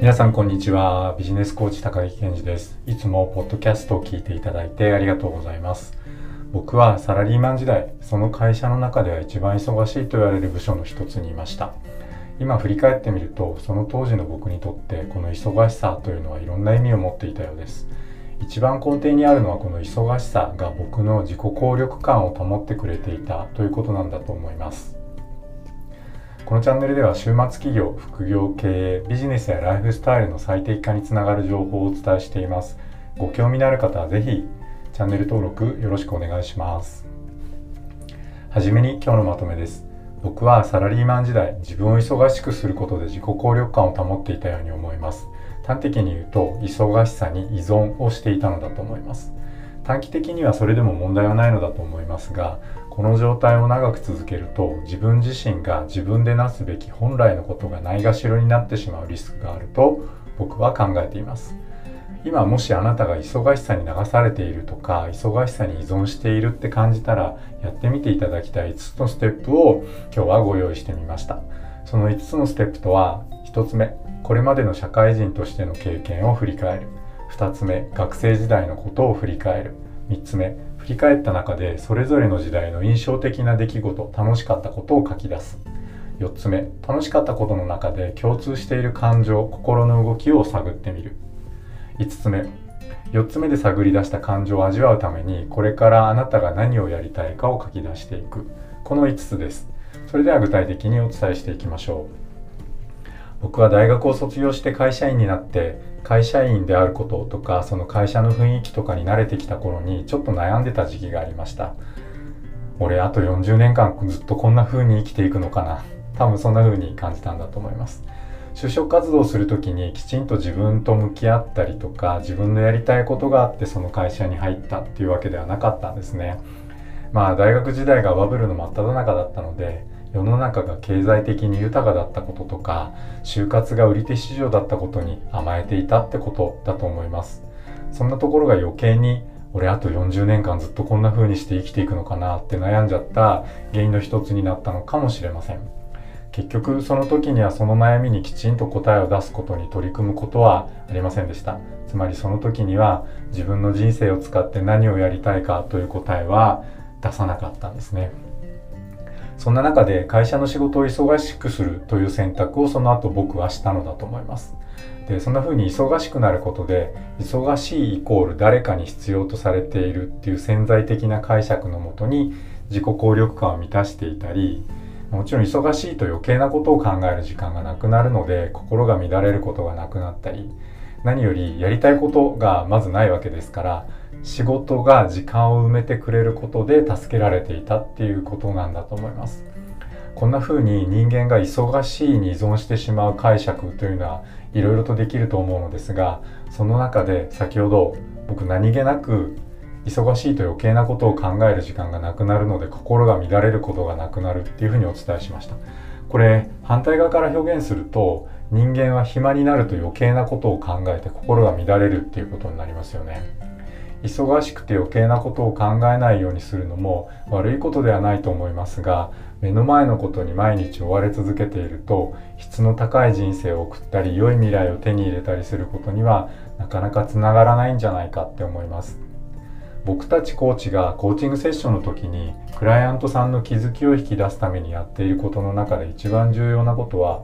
皆さんこんにちは。ビジネスコーチ高木健二です。いつもポッドキャストを聞いていただいてありがとうございます。僕はサラリーマン時代その会社の中では一番忙しいと言われる部署の一つにいました。今振り返ってみるとその当時の僕にとってこの忙しさというのはいろんな意味を持っていたようです。一番根底にあるのはこの忙しさが僕の自己効力感を保ってくれていたということなんだと思います。このチャンネルでは週末企業、副業、経営、ビジネスやライフスタイルの最適化につながる情報をお伝えしています。ご興味のある方はぜひチャンネル登録よろしくお願いします。はじめに今日のまとめです。僕はサラリーマン時代、自分を忙しくすることで自己効力感を保っていたように思います。端的に言うと、忙しさに依存をしていたのだと思います。短期的にはそれでも問題はないのだと思いますがこの状態を長く続けると自分自身が自分でなすべき本来のことがないがしろになってしまうリスクがあると僕は考えています。今もしあなたが忙しさに流されているとか忙しさに依存しているって感じたらやってみていただきたい5つのステップを今日はご用意してみました。その5つのステップとは1つ目これまでの社会人としての経験を振り返る。2つ目学生時代のことを振り返る。3つ目り返った中でそれぞれの時代の印象的な出来事楽しかったことを書き出す。4つ目楽しかったことの中で共通している感情心の動きを探ってみる。5つ目4つ目で探り出した感情を味わうためにこれからあなたが何をやりたいかを書き出していく。この5つです。それでは具体的にお伝えしていきましょう。僕は大学を卒業して会社員になって会社員であることとかその会社の雰囲気とかに慣れてきた頃にちょっと悩んでた時期がありました。俺あと40年間ずっとこんな風に生きていくのかな。多分そんな風に感じたんだと思います。就職活動する時にきちんと自分と向き合ったりとか自分のやりたいことがあってその会社に入ったっていうわけではなかったんですね。まあ大学時代がバブルの真っ只中だったので世の中が経済的に豊かだったこととか就活が売り手市場だったことに甘えていたってことだと思います。そんなところが余計に俺あと40年間ずっとこんな風にして生きていくのかなって悩んじゃった原因の一つになったのかもしれません。結局その時にはその悩みにきちんと答えを出すことに取り組むことはありませんでした。つまりその時には自分の人生を使って何をやりたいかという答えは出さなかったんですね。そんな中で会社の仕事を忙しくするという選択をその後僕はしたのだと思います。でそんな風に忙しくなることで忙しいイコール誰かに必要とされているっていう潜在的な解釈のもとに自己効力感を満たしていたりもちろん忙しいと余計なことを考える時間がなくなるので心が乱れることがなくなったり何よりやりたいことがまずないわけですから仕事が時間を埋めてくれることで助けられていたっていうことなんだと思います。こんな風に人間が忙しいに依存してしまう解釈というのはいろいろとできると思うのですがその中で先ほど僕何気なく忙しいと余計なことを考える時間がなくなるので心が乱れることがなくなるっていうふうにお伝えしました。これ反対側から表現すると人間は暇になると余計なことを考えて心が乱れるっていうことになりますよね。忙しくて余計なことを考えないようにするのも悪いことではないと思いますが目の前のことに毎日追われ続けていると質の高い人生を送ったり良い未来を手に入れたりすることにはなかなかつながらないんじゃないかって思います。僕たちコーチがコーチングセッションの時にクライアントさんの気づきを引き出すためにやっていることの中で一番重要なことは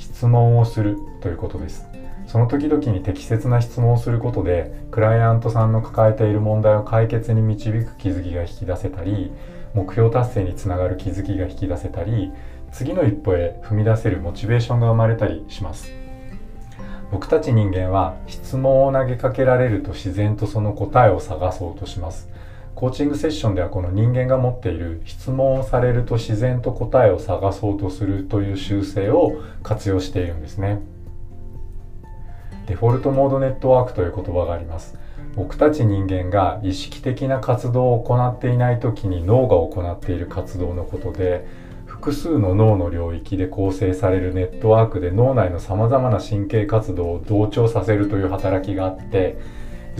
質問をするということです。その時々に適切な質問をすることでクライアントさんの抱えている問題を解決に導く気づきが引き出せたり目標達成につながる気づきが引き出せたり次の一歩へ踏み出せるモチベーションが生まれたりします。僕たち人間は質問を投げかけられると自然とその答えを探そうとします。コーチングセッションではこの人間が持っている質問をされると自然と答えを探そうとするという習性を活用しているんですね。デフォルトモードネットワークという言葉があります僕たち人間が意識的な活動を行っていない時に脳が行っている活動のことで複数の脳の領域で構成されるネットワークで脳内のさまざまな神経活動を同調させるという働きがあって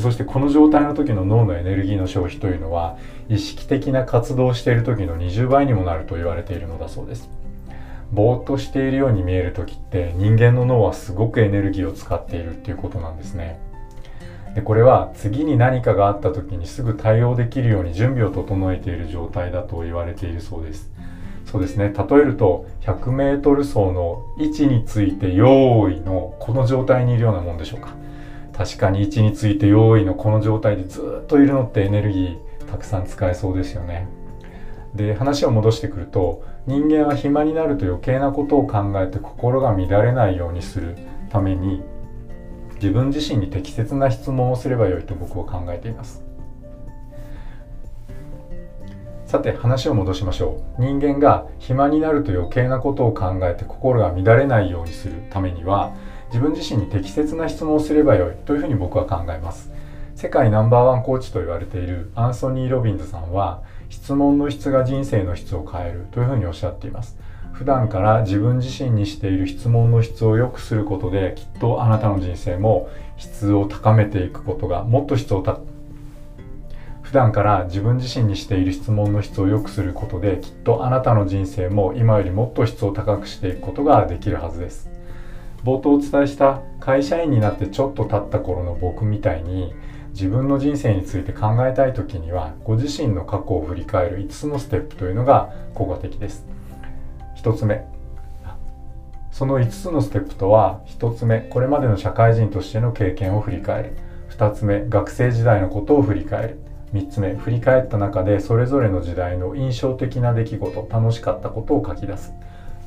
そしてこの状態の時の脳のエネルギーの消費というのは意識的な活動をしている時の20倍にもなると言われているのだそうです。ぼーっとしているように見える時って人間の脳はすごくエネルギーを使っているっていうことなんですね。でこれは次に何かがあった時にすぐ対応できるように準備を整えている状態だと言われているそうです。そうですね。例えると 100m 走の位置について用意のこの状態にいるようなもんでしょうか。確かに位置について用意のこの状態でずっといるのってエネルギーたくさん使えそうですよね。で話を戻してくると人間は暇になると余計なことを考えて心が乱れないようにするために自分自身に適切な質問をすればよいと僕は考えています。さて話を戻しましょう。人間が暇になると余計なことを考えて心が乱れないようにするためには自分自身に適切な質問をすればよいというふうに僕は考えます。世界ナンバーワンコーチと言われているアンソニー・ロビンズさんは質問の質が人生の質を変えるというふうにおっしゃっています。普段から自分自身にしている質問の質を良くすることできっとあなたの人生も質を高めていくことがもっと質を普段から自分自身にしている質問の質を良くすることできっとあなたの人生も今よりもっと質を高くしていくことができるはずです。冒頭お伝えした会社員になってちょっと経った頃の僕みたいに自分の人生について考えたい時にはご自身の過去を振り返る5つのステップというのが効果的です。1つ目。その5つのステップとは1つ目これまでの社会人としての経験を振り返る。2つ目学生時代のことを振り返る。3つ目振り返った中でそれぞれの時代の印象的な出来事楽しかったことを書き出す。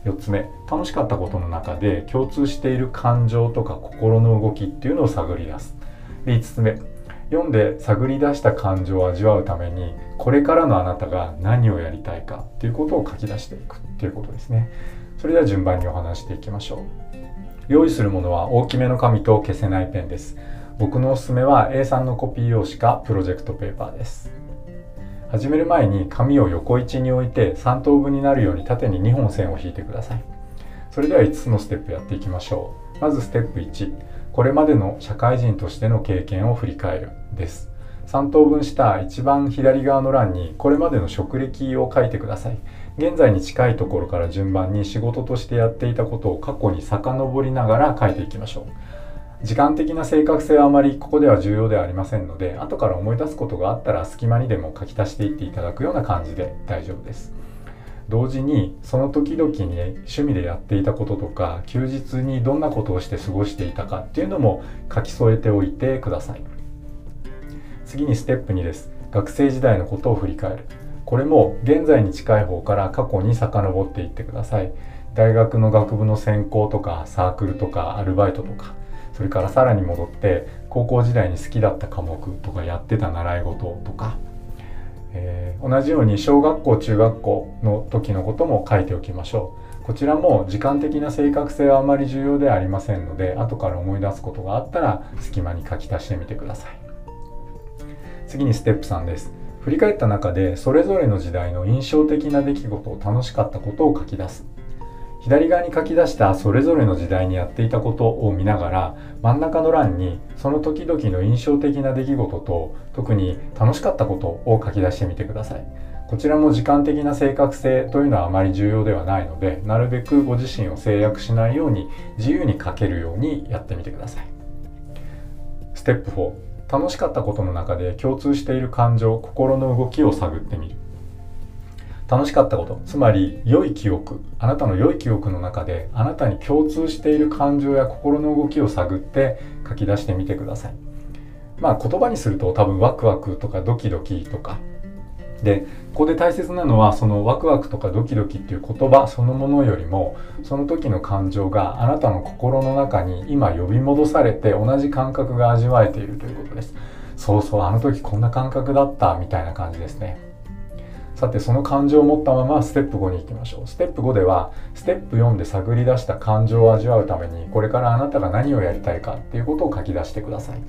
4つ目。楽しかったことの中で共通している感情とか心の動きっていうのを探り出す。で5つ目。読んで探り出した感情を味わうためにこれからのあなたが何をやりたいかっていうことを書き出していくっていうことですね。それでは順番にお話していきましょう。用意するものは大きめの紙と消せないペンです。僕のおすすめは A3 のコピー用紙かプロジェクトペーパーです。始める前に紙を横位置に置いて3等分になるように縦に2本線を引いてください。それでは5つのステップやっていきましょう。まずステップ1これまでの社会人としての経験を振り返るです。3等分した一番左側の欄にこれまでの職歴を書いてください。現在に近いところから順番に仕事としてやっていたことを過去に遡りながら書いていきましょう。時間的な正確性はあまりここでは重要ではありませんので後から思い出すことがあったら隙間にでも書き足していっていただくような感じで大丈夫です。同時にその時々に趣味でやっていたこととか休日にどんなことをして過ごしていたかっていうのも書き添えておいてください。次にステップ2です。学生時代のことを振り返る。これも現在に近い方から過去に遡っていってください。大学の学部の専攻とかサークルとかアルバイトとか。それからさらに戻って高校時代に好きだった科目とかやってた習い事とか、えー、同じように小学校中学校の時のことも書いておきましょう。こちらも時間的な正確性はあまり重要ではありませんので後から思い出すことがあったら隙間に書き足してみてください。次にステップ3です。振り返った中でそれぞれの時代の印象的な出来事を楽しかったことを書き出す。左側に書き出したそれぞれの時代にやっていたことを見ながら真ん中の欄にその時々の印象的な出来事と特に楽しかったことを書き出してみてください。こちらも時間的な正確性というのはあまり重要ではないのでなるべくご自身を制約しないように自由に書けるようにやってみてください。ステップ4楽しかったことの中で共通している感情心の動きを探ってみる。楽しかったこと。つまり良い記憶。あなたの良い記憶の中であなたに共通している感情や心の動きを探って書き出してみてください。まあ言葉にすると多分ワクワクとかドキドキとか。でここで大切なのはそのワクワクとかドキドキっていう言葉そのものよりもその時の感情があなたの心の中に今呼び戻されて同じ感覚が味わえているということです。そうそうあの時こんな感覚だったみたいな感じですね。さてその感情を持ったままステップ5に行きましょう。ステップ5ではステップ4で探り出した感情を味わうためにこれからあなたが何をやりたいかっていうことを書き出してください。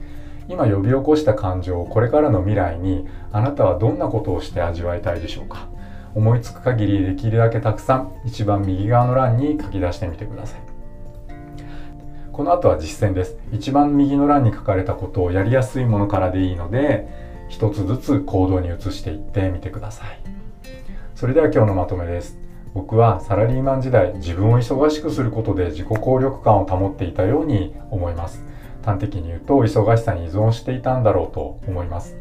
今呼び起こした感情をこれからの未来にあなたはどんなことをして味わいたいでしょうか。思いつく限りできるだけたくさん一番右側の欄に書き出してみてください。この後は実践です。一番右の欄に書かれたことをやりやすいものからでいいので一つずつ行動に移していってみてください。それでは今日のまとめです。僕はサラリーマン時代自分を忙しくすることで自己効力感を保っていたように思います。端的に言うと忙しさに依存していたんだろうと思います。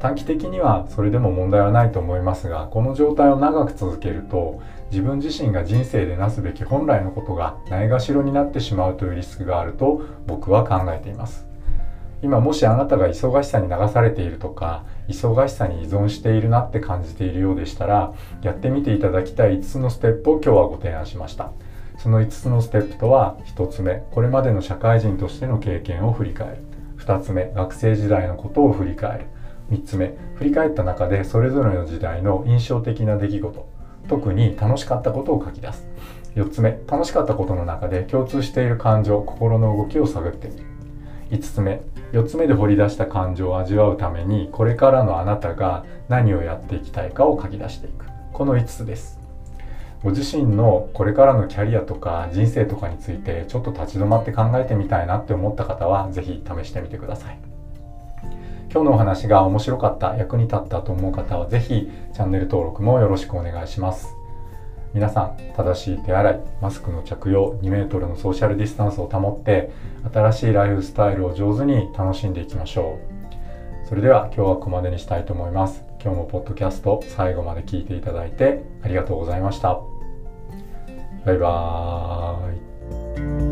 短期的にはそれでも問題はないと思いますがこの状態を長く続けると自分自身が人生でなすべき本来のことがないがしろになってしまうというリスクがあると僕は考えています。今もしあなたが忙しさに流されているとか忙しさに依存しているなって感じているようでしたらやってみていただきたい5つのステップを今日はご提案しました。その5つのステップとは1つ目これまでの社会人としての経験を振り返る。2つ目学生時代のことを振り返る。3つ目振り返った中でそれぞれの時代の印象的な出来事。特に楽しかったことを書き出す。4つ目楽しかったことの中で共通している感情心の動きを探ってみる。5つ目4つ目で掘り出した感情を味わうためにこれからのあなたが何をやっていきたいかを書き出していく。この5つです。ご自身のこれからのキャリアとか人生とかについてちょっと立ち止まって考えてみたいなって思った方は是非試してみてください。今日のお話が面白かった役に立ったと思う方は是非チャンネル登録もよろしくお願いします。皆さん正しい手洗いマスクの着用 2m のソーシャルディスタンスを保って新しいライフスタイルを上手に楽しんでいきましょう。それでは今日はここまでにしたいと思います。今日もポッドキャスト最後まで聞いていただいてありがとうございました。バイバーイ。